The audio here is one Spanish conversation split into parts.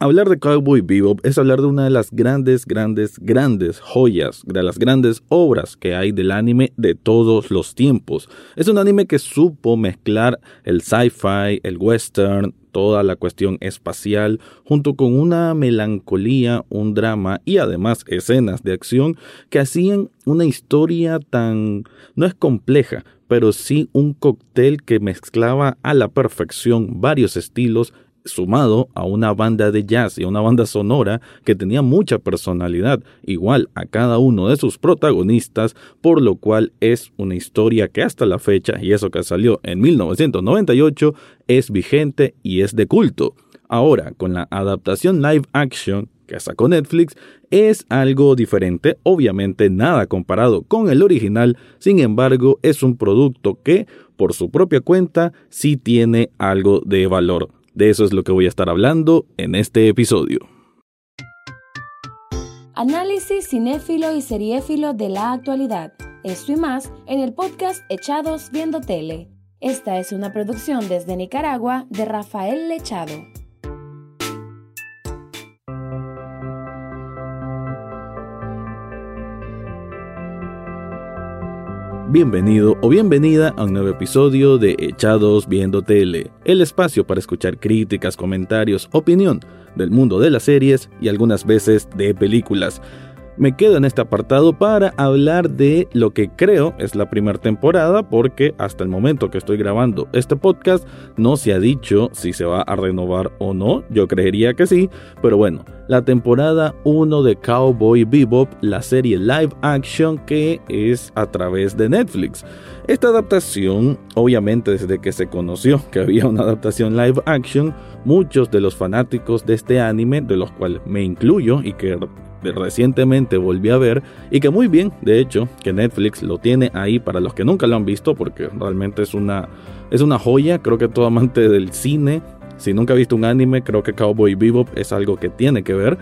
Hablar de Cowboy Bebop es hablar de una de las grandes, grandes, grandes joyas, de las grandes obras que hay del anime de todos los tiempos. Es un anime que supo mezclar el sci-fi, el western, toda la cuestión espacial, junto con una melancolía, un drama y además escenas de acción que hacían una historia tan... no es compleja, pero sí un cóctel que mezclaba a la perfección varios estilos sumado a una banda de jazz y a una banda sonora que tenía mucha personalidad, igual a cada uno de sus protagonistas, por lo cual es una historia que hasta la fecha, y eso que salió en 1998, es vigente y es de culto. Ahora, con la adaptación live action que sacó Netflix, es algo diferente, obviamente nada comparado con el original, sin embargo es un producto que, por su propia cuenta, sí tiene algo de valor. De eso es lo que voy a estar hablando en este episodio. Análisis cinéfilo y seriéfilo de la actualidad. Esto y más en el podcast Echados Viendo Tele. Esta es una producción desde Nicaragua de Rafael Lechado. Bienvenido o bienvenida a un nuevo episodio de Echados Viendo Tele, el espacio para escuchar críticas, comentarios, opinión del mundo de las series y algunas veces de películas me quedo en este apartado para hablar de lo que creo es la primera temporada, porque hasta el momento que estoy grabando este podcast no se ha dicho si se va a renovar o no. Yo creería que sí, pero bueno, la temporada 1 de Cowboy Bebop, la serie live action que es a través de Netflix. Esta adaptación, obviamente desde que se conoció que había una adaptación live action, muchos de los fanáticos de este anime, de los cuales me incluyo y que recientemente volví a ver y que muy bien, de hecho, que Netflix lo tiene ahí para los que nunca lo han visto porque realmente es una, es una joya, creo que todo amante del cine, si nunca ha visto un anime, creo que Cowboy Bebop es algo que tiene que ver.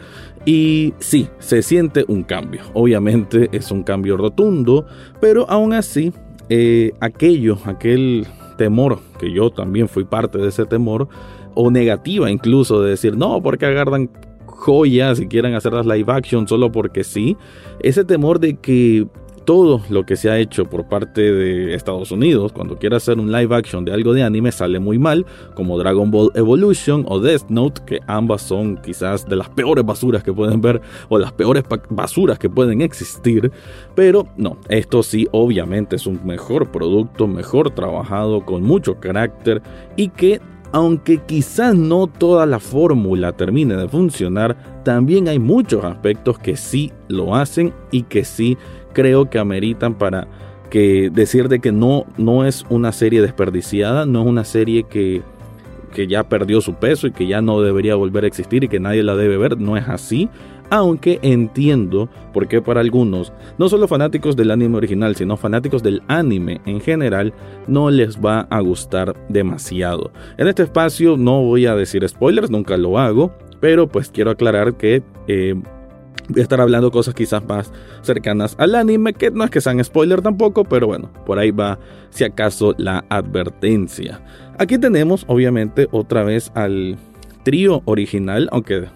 Y sí, se siente un cambio, obviamente es un cambio rotundo, pero aún así, eh, aquello, aquel temor, que yo también fui parte de ese temor, o negativa incluso de decir, no, porque agarran joyas y quieran hacer las live action solo porque sí. Ese temor de que todo lo que se ha hecho por parte de Estados Unidos, cuando quiere hacer un live action de algo de anime, sale muy mal, como Dragon Ball Evolution o Death Note, que ambas son quizás de las peores basuras que pueden ver o las peores basuras que pueden existir. Pero no, esto sí, obviamente es un mejor producto, mejor trabajado, con mucho carácter y que aunque quizás no toda la fórmula termine de funcionar, también hay muchos aspectos que sí lo hacen y que sí creo que ameritan para que decir de que no, no es una serie desperdiciada, no es una serie que, que ya perdió su peso y que ya no debería volver a existir y que nadie la debe ver, no es así aunque entiendo por qué para algunos, no solo fanáticos del anime original, sino fanáticos del anime en general, no les va a gustar demasiado. En este espacio no voy a decir spoilers, nunca lo hago, pero pues quiero aclarar que... Eh, voy a estar hablando cosas quizás más cercanas al anime, que no es que sean spoiler tampoco, pero bueno, por ahí va si acaso la advertencia. Aquí tenemos obviamente otra vez al trío original, aunque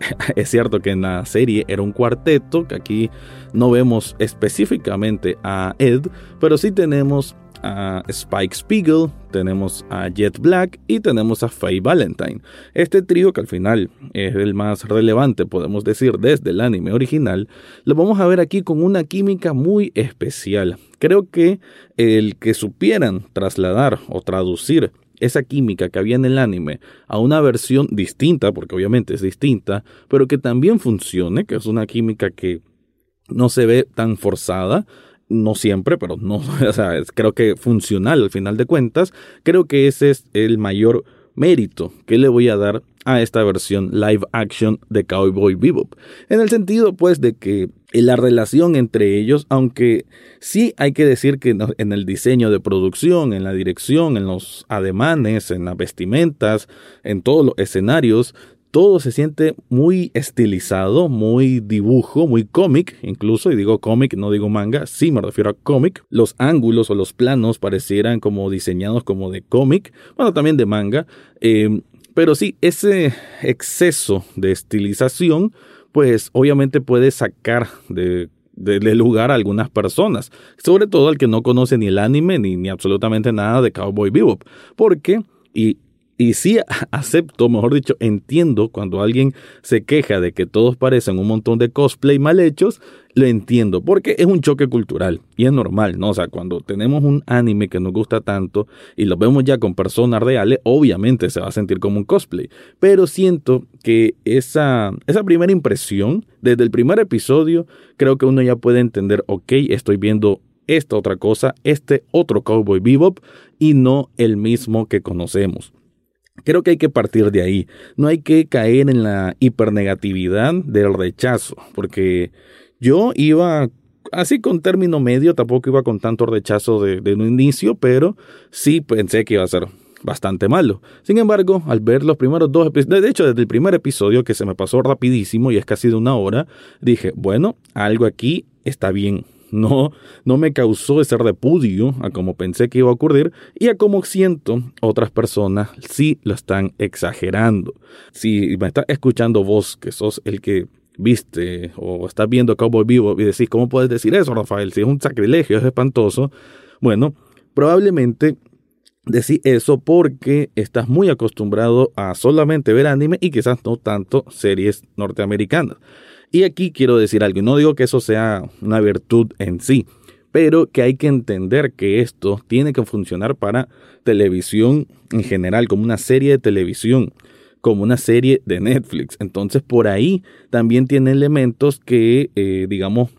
es cierto que en la serie era un cuarteto, que aquí no vemos específicamente a Ed, pero sí tenemos a Spike Spiegel, tenemos a Jet Black y tenemos a Faye Valentine. Este trío, que al final es el más relevante, podemos decir, desde el anime original, lo vamos a ver aquí con una química muy especial. Creo que el que supieran trasladar o traducir esa química que había en el anime a una versión distinta, porque obviamente es distinta, pero que también funcione, que es una química que no se ve tan forzada, no siempre, pero no, creo que funcional al final de cuentas, creo que ese es el mayor mérito que le voy a dar a esta versión live action de Cowboy Bebop. En el sentido, pues, de que la relación entre ellos, aunque sí hay que decir que en el diseño de producción, en la dirección, en los ademanes, en las vestimentas, en todos los escenarios, todo se siente muy estilizado, muy dibujo, muy cómic, incluso, y digo cómic, no digo manga, sí me refiero a cómic. Los ángulos o los planos parecieran como diseñados como de cómic, bueno, también de manga. Eh, Pero sí, ese exceso de estilización, pues obviamente puede sacar de, lugar a algunas personas, sobre todo al que no conoce ni el anime ni, ni absolutamente nada de Cowboy Bebop, porque, y y sí acepto, mejor dicho, entiendo cuando alguien se queja de que todos parecen un montón de cosplay mal hechos, lo entiendo, porque es un choque cultural y es normal, ¿no? O sea, cuando tenemos un anime que nos gusta tanto y lo vemos ya con personas reales, obviamente se va a sentir como un cosplay. Pero siento que esa, esa primera impresión, desde el primer episodio, creo que uno ya puede entender, ok, estoy viendo esta otra cosa, este otro Cowboy Bebop y no el mismo que conocemos. Creo que hay que partir de ahí. No hay que caer en la hipernegatividad del rechazo, porque yo iba así con término medio, tampoco iba con tanto rechazo de, un inicio, pero sí pensé que iba a ser bastante malo. Sin embargo, al ver los primeros dos episodios, de hecho desde el primer episodio que se me pasó rapidísimo y es casi de una hora, dije, bueno, algo aquí está bien no, no me causó ese repudio a como pensé que iba a ocurrir y a como siento otras personas sí lo están exagerando. Si me estás escuchando vos, que sos el que viste o estás viendo Cowboy Vivo y decís, ¿cómo puedes decir eso, Rafael? Si es un sacrilegio, es espantoso. Bueno, probablemente decís eso porque estás muy acostumbrado a solamente ver anime y quizás no tanto series norteamericanas. Y aquí quiero decir algo, no digo que eso sea una virtud en sí, pero que hay que entender que esto tiene que funcionar para televisión en general, como una serie de televisión, como una serie de Netflix. Entonces por ahí también tiene elementos que, eh, digamos,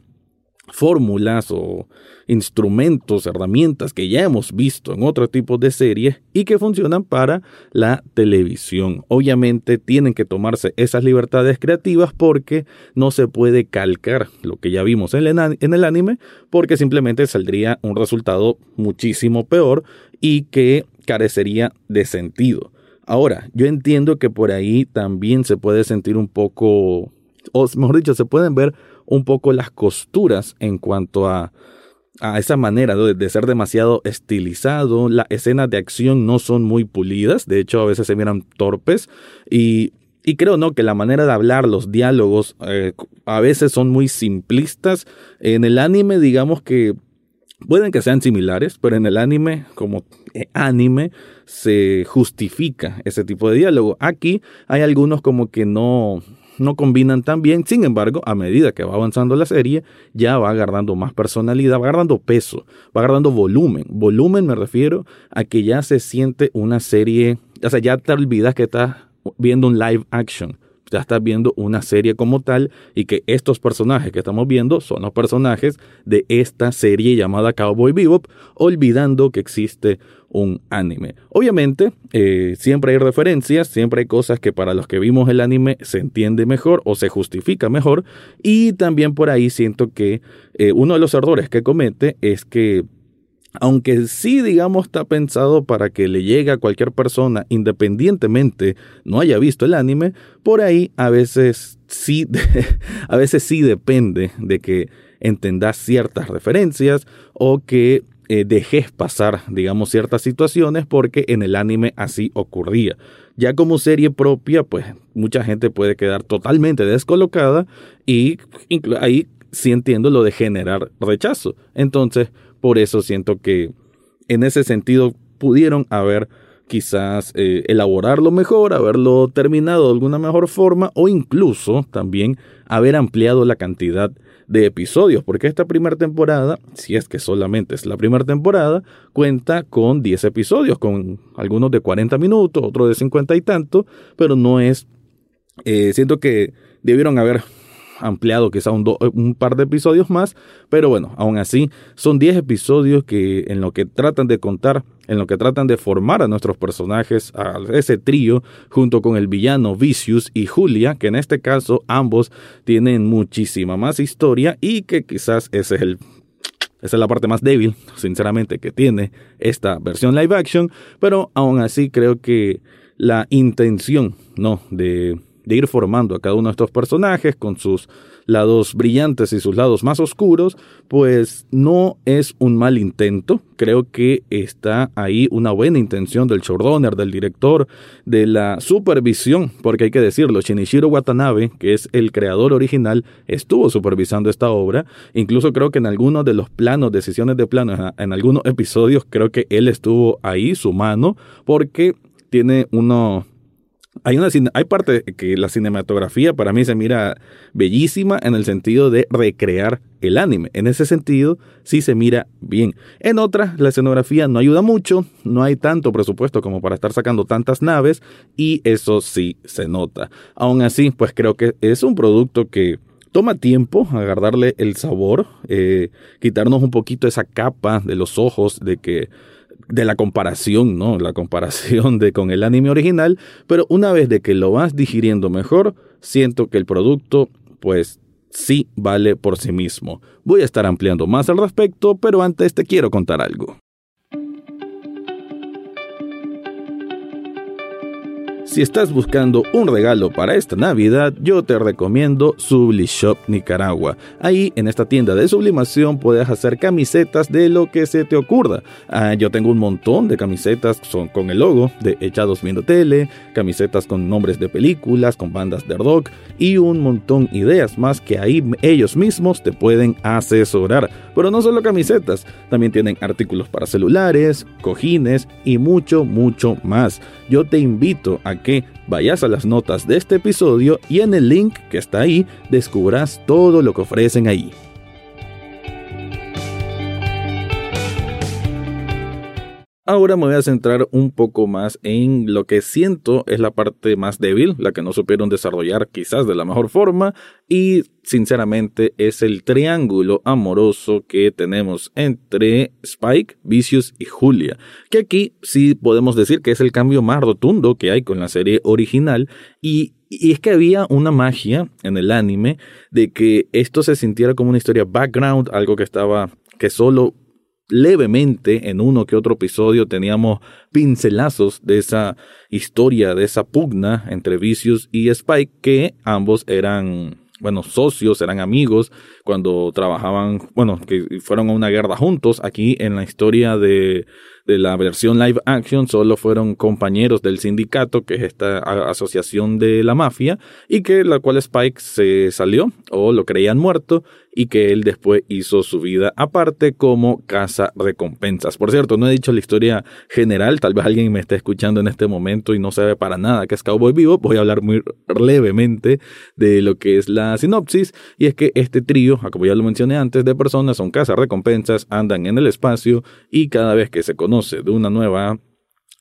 fórmulas o instrumentos, herramientas que ya hemos visto en otro tipo de series y que funcionan para la televisión. Obviamente tienen que tomarse esas libertades creativas porque no se puede calcar lo que ya vimos en el, anime porque simplemente saldría un resultado muchísimo peor y que carecería de sentido. Ahora, yo entiendo que por ahí también se puede sentir un poco, o mejor dicho, se pueden ver un poco las costuras en cuanto a, a esa manera de, ser demasiado estilizado. Las escenas de acción no son muy pulidas, de hecho a veces se miran torpes y, y creo no que la manera de hablar, los diálogos eh, a veces son muy simplistas. En el anime digamos que pueden que sean similares, pero en el anime como eh, anime se justifica ese tipo de diálogo. Aquí hay algunos como que no no combinan tan bien. Sin embargo, a medida que va avanzando la serie, ya va agarrando más personalidad, va agarrando peso, va agarrando volumen. Volumen me refiero a que ya se siente una serie, o sea, ya te olvidas que estás viendo un live action ya estás viendo una serie como tal y que estos personajes que estamos viendo son los personajes de esta serie llamada Cowboy Bebop, olvidando que existe un anime. Obviamente, eh, siempre hay referencias, siempre hay cosas que para los que vimos el anime se entiende mejor o se justifica mejor y también por ahí siento que eh, uno de los errores que comete es que aunque sí, digamos, está pensado para que le llegue a cualquier persona independientemente no haya visto el anime, por ahí a veces sí, a veces sí depende de que entendas ciertas referencias o que eh, dejes pasar, digamos, ciertas situaciones porque en el anime así ocurría. Ya como serie propia, pues mucha gente puede quedar totalmente descolocada y ahí sí entiendo lo de generar rechazo. Entonces, por eso siento que en ese sentido pudieron haber quizás eh, elaborarlo mejor, haberlo terminado de alguna mejor forma o incluso también haber ampliado la cantidad de episodios, porque esta primera temporada, si es que solamente es la primera temporada, cuenta con 10 episodios, con algunos de 40 minutos, otros de 50 y tanto, pero no es, eh, siento que debieron haber ampliado quizá un, un, par de episodios más, pero bueno, aún así son 10 episodios que en lo que tratan de contar, en lo que tratan de formar a nuestros personajes, a ese trío, junto con el villano Vicious y Julia, que en este caso ambos tienen muchísima más historia y que quizás ese es el esa es la parte más débil, sinceramente, que tiene esta versión live action, pero aún así creo que la intención, ¿no? De de ir formando a cada uno de estos personajes con sus lados brillantes y sus lados más oscuros, pues no es un mal intento. Creo que está ahí una buena intención del showrunner, del director, de la supervisión, porque hay que decirlo, Shinichiro Watanabe, que es el creador original, estuvo supervisando esta obra. Incluso creo que en algunos de los planos, decisiones de planos, en algunos episodios, creo que él estuvo ahí, su mano, porque tiene uno hay, una, hay parte que la cinematografía para mí se mira bellísima en el sentido de recrear el anime. En ese sentido, sí se mira bien. En otras, la escenografía no ayuda mucho, no hay tanto presupuesto como para estar sacando tantas naves y eso sí se nota. Aún así, pues creo que es un producto que toma tiempo agarrarle el sabor, eh, quitarnos un poquito esa capa de los ojos de que de la comparación, ¿no? La comparación de con el anime original, pero una vez de que lo vas digiriendo mejor, siento que el producto, pues sí vale por sí mismo. Voy a estar ampliando más al respecto, pero antes te quiero contar algo. Si estás buscando un regalo para esta Navidad, yo te recomiendo Sublishop Nicaragua. Ahí, en esta tienda de sublimación, puedes hacer camisetas de lo que se te ocurra. Ah, yo tengo un montón de camisetas son con el logo de Echados Viendo Tele, camisetas con nombres de películas, con bandas de rock y un montón de ideas más que ahí ellos mismos te pueden asesorar. Pero no solo camisetas, también tienen artículos para celulares, cojines y mucho, mucho más. Yo te invito a que vayas a las notas de este episodio y en el link que está ahí descubras todo lo que ofrecen ahí. Ahora me voy a centrar un poco más en lo que siento es la parte más débil, la que no supieron desarrollar quizás de la mejor forma y sinceramente es el triángulo amoroso que tenemos entre Spike, Vicious y Julia, que aquí sí podemos decir que es el cambio más rotundo que hay con la serie original y y es que había una magia en el anime de que esto se sintiera como una historia background, algo que estaba, que solo levemente en uno que otro episodio teníamos pincelazos de esa historia, de esa pugna entre Vicious y Spike, que ambos eran, bueno, socios, eran amigos cuando trabajaban, bueno, que fueron a una guerra juntos. Aquí en la historia de, de la versión live action solo fueron compañeros del sindicato, que es esta asociación de la mafia, y que la cual Spike se salió o lo creían muerto y que él después hizo su vida aparte como casa recompensas. Por cierto, no he dicho la historia general, tal vez alguien me esté escuchando en este momento y no sabe para nada que es Cowboy Vivo, voy a hablar muy levemente de lo que es la sinopsis y es que este trío, como ya lo mencioné antes, de personas son recompensas, andan en el espacio y cada vez que se conoce de una nueva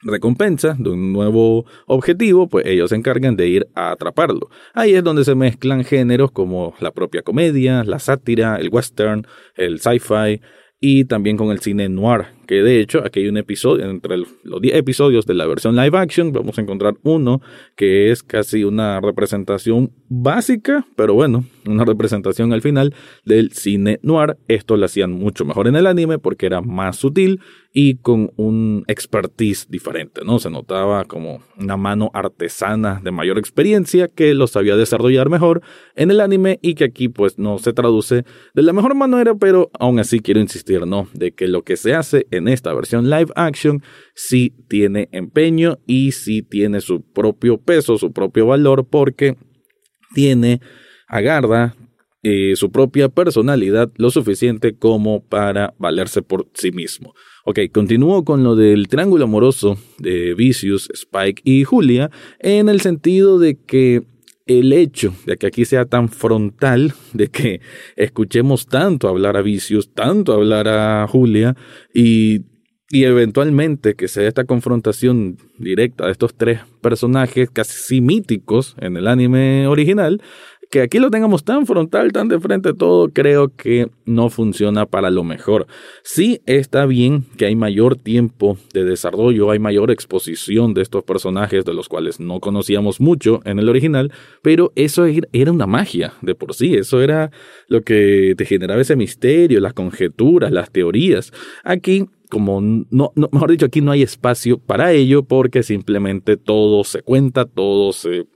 recompensa, de un nuevo objetivo, pues ellos se encargan de ir a atraparlo. Ahí es donde se mezclan géneros como la propia comedia, la sátira, el western, el sci-fi y también con el cine noir, que de hecho aquí hay un episodio, entre los 10 episodios de la versión live action, vamos a encontrar uno que es casi una representación básica, pero bueno, una representación al final del cine noir. Esto lo hacían mucho mejor en el anime porque era más sutil y con un expertise diferente, ¿no? Se notaba como una mano artesana de mayor experiencia que lo sabía desarrollar mejor en el anime y que aquí pues no se traduce de la mejor manera, pero aún así quiero insistir, ¿no? De que lo que se hace en esta versión live action sí tiene empeño y sí tiene su propio peso, su propio valor porque tiene, agarra eh, su propia personalidad lo suficiente como para valerse por sí mismo. Ok, continúo con lo del triángulo amoroso de Vicious, Spike y Julia, en el sentido de que el hecho de que aquí sea tan frontal, de que escuchemos tanto hablar a Vicious, tanto hablar a Julia y, y eventualmente que sea esta confrontación directa de estos tres personajes casi míticos en el anime original, que aquí lo tengamos tan frontal, tan de frente todo, creo que no funciona para lo mejor. Sí está bien que hay mayor tiempo de desarrollo, hay mayor exposición de estos personajes de los cuales no conocíamos mucho en el original, pero eso era una magia de por sí, eso era lo que te generaba ese misterio, las conjeturas, las teorías. Aquí como no, mejor dicho, aquí no hay espacio para ello porque simplemente todo se cuenta, todo se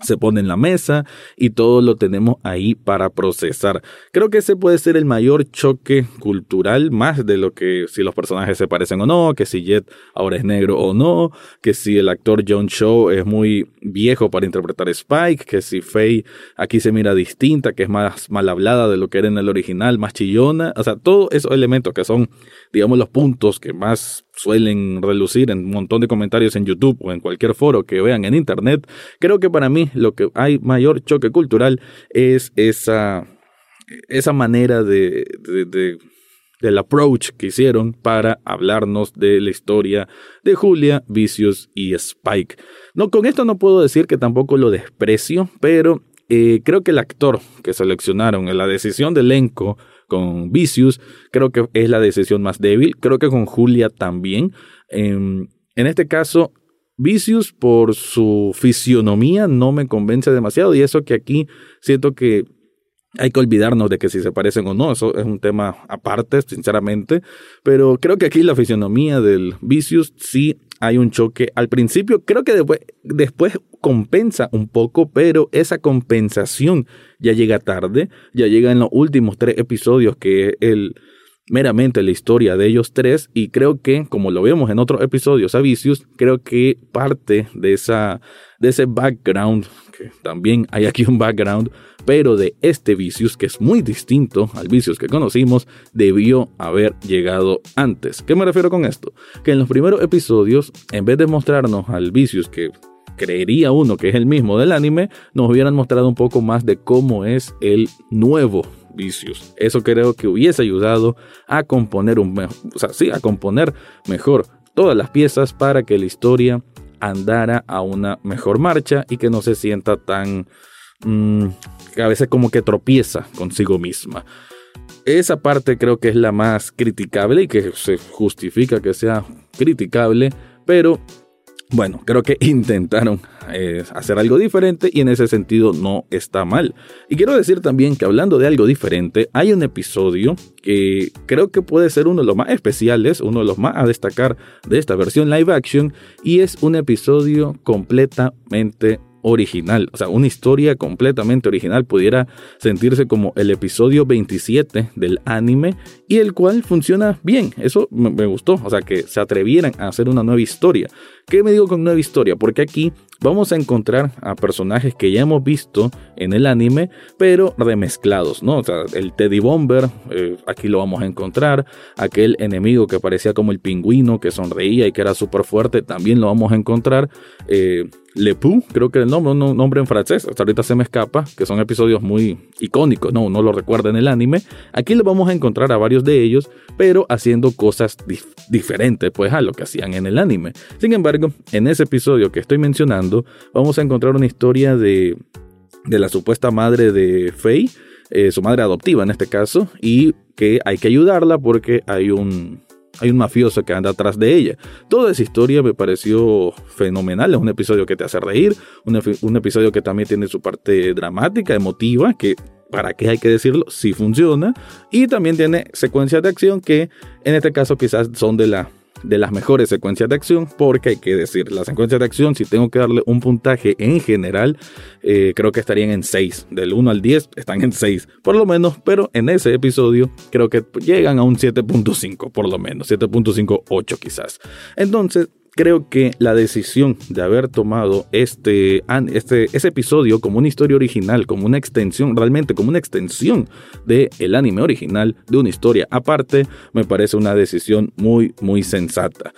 se pone en la mesa y todo lo tenemos ahí para procesar. Creo que ese puede ser el mayor choque cultural, más de lo que si los personajes se parecen o no, que si Jet ahora es negro o no, que si el actor John Cho es muy viejo para interpretar Spike, que si Faye aquí se mira distinta, que es más mal hablada de lo que era en el original, más chillona, o sea, todos esos elementos que son, digamos, los puntos que más suelen relucir en un montón de comentarios en YouTube o en cualquier foro que vean en Internet, creo que para mí lo que hay mayor choque cultural es esa, esa manera de, de, del approach que hicieron para hablarnos de la historia de Julia, Vicious y Spike. No, con esto no puedo decir que tampoco lo desprecio, pero eh, creo que el actor que seleccionaron en la decisión de elenco con Vicious, creo que es la decisión más débil. Creo que con Julia también. Em, en este caso, Vicious por su fisionomía no me convence demasiado y eso que aquí siento que hay que olvidarnos de que si se parecen o no, eso es un tema aparte, sinceramente, pero creo que aquí la fisionomía del Vicious sí hay un choque. Al principio creo que después, después compensa un poco, pero esa compensación ya llega tarde, ya llega en los últimos tres episodios que el meramente la historia de ellos tres y creo que como lo vemos en otros episodios a Vicious, creo que parte de esa de ese background, también hay aquí un background, pero de este Vicious, que es muy distinto al Vicious que conocimos, debió haber llegado antes. ¿Qué me refiero con esto? Que en los primeros episodios, en vez de mostrarnos al Vicious que creería uno que es el mismo del anime, nos hubieran mostrado un poco más de cómo es el nuevo Vicious. Eso creo que hubiese ayudado a componer un mejor, o sea, sí, a componer mejor todas las piezas para que la historia andara a una mejor marcha y que no se sienta tan... Mm, a veces como que tropieza consigo misma. Esa parte creo que es la más criticable y que se justifica que sea criticable, pero bueno, creo que intentaron eh, hacer algo diferente y en ese sentido no está mal. Y quiero decir también que hablando de algo diferente, hay un episodio que creo que puede ser uno de los más especiales, uno de los más a destacar de esta versión live action y es un episodio completamente original, o sea, una historia completamente original pudiera sentirse como el episodio 27 del anime y el cual funciona bien, eso me gustó, o sea, que se atrevieran a hacer una nueva historia. ¿Qué me digo con nueva historia? Porque aquí vamos a encontrar a personajes que ya hemos visto en el anime, pero remezclados, ¿no? O sea, el Teddy Bomber, eh, aquí lo vamos a encontrar, aquel enemigo que parecía como el pingüino, que sonreía y que era súper fuerte, también lo vamos a encontrar. Eh, le Pou, creo que el nombre, un nombre en francés, hasta ahorita se me escapa, que son episodios muy icónicos, no, no lo recuerda en el anime. Aquí le vamos a encontrar a varios de ellos, pero haciendo cosas diferentes, pues a lo que hacían en el anime. Sin embargo, en ese episodio que estoy mencionando, vamos a encontrar una historia de, de la supuesta madre de Faye, eh, su madre adoptiva en este caso, y que hay que ayudarla porque hay un hay un mafioso que anda atrás de ella. Toda esa historia me pareció fenomenal. Es un episodio que te hace reír, un, episodio que también tiene su parte dramática, emotiva, que para qué hay que decirlo, sí funciona. Y también tiene secuencias de acción que en este caso quizás son de la de las mejores secuencias de acción, porque hay que decir, las secuencias de acción, si tengo que darle un puntaje en general, eh, creo que estarían en 6. Del 1 al 10 están en 6, por lo menos, pero en ese episodio creo que llegan a un 7.5, por lo menos, 7.58 quizás. Entonces, creo que la decisión de haber tomado este, este ese episodio como una historia original, como una extensión, realmente como una extensión del el anime original, de una historia aparte, me parece una decisión muy, muy sensata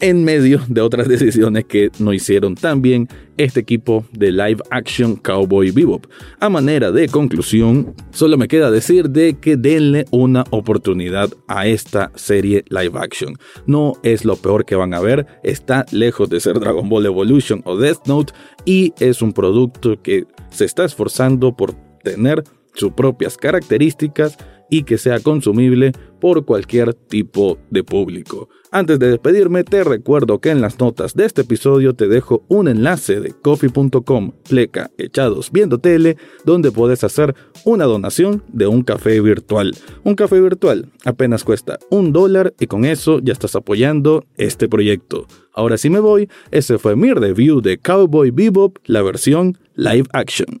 en medio de otras decisiones que no hicieron tan bien este equipo de live action Cowboy Bebop. A manera de conclusión, solo me queda decir de que denle una oportunidad a esta serie live action. No es lo peor que van a ver, está lejos de ser Dragon Ball Evolution o Death Note y es un producto que se está esforzando por tener sus propias características y que sea consumible por cualquier tipo de público. Antes de despedirme, te recuerdo que en las notas de este episodio te dejo un enlace de coffee.com pleca echados viendo tele, donde puedes hacer una donación de un café virtual. Un café virtual apenas cuesta un dólar y con eso ya estás apoyando este proyecto. Ahora sí me voy, ese fue mi review de Cowboy Bebop, la versión live action.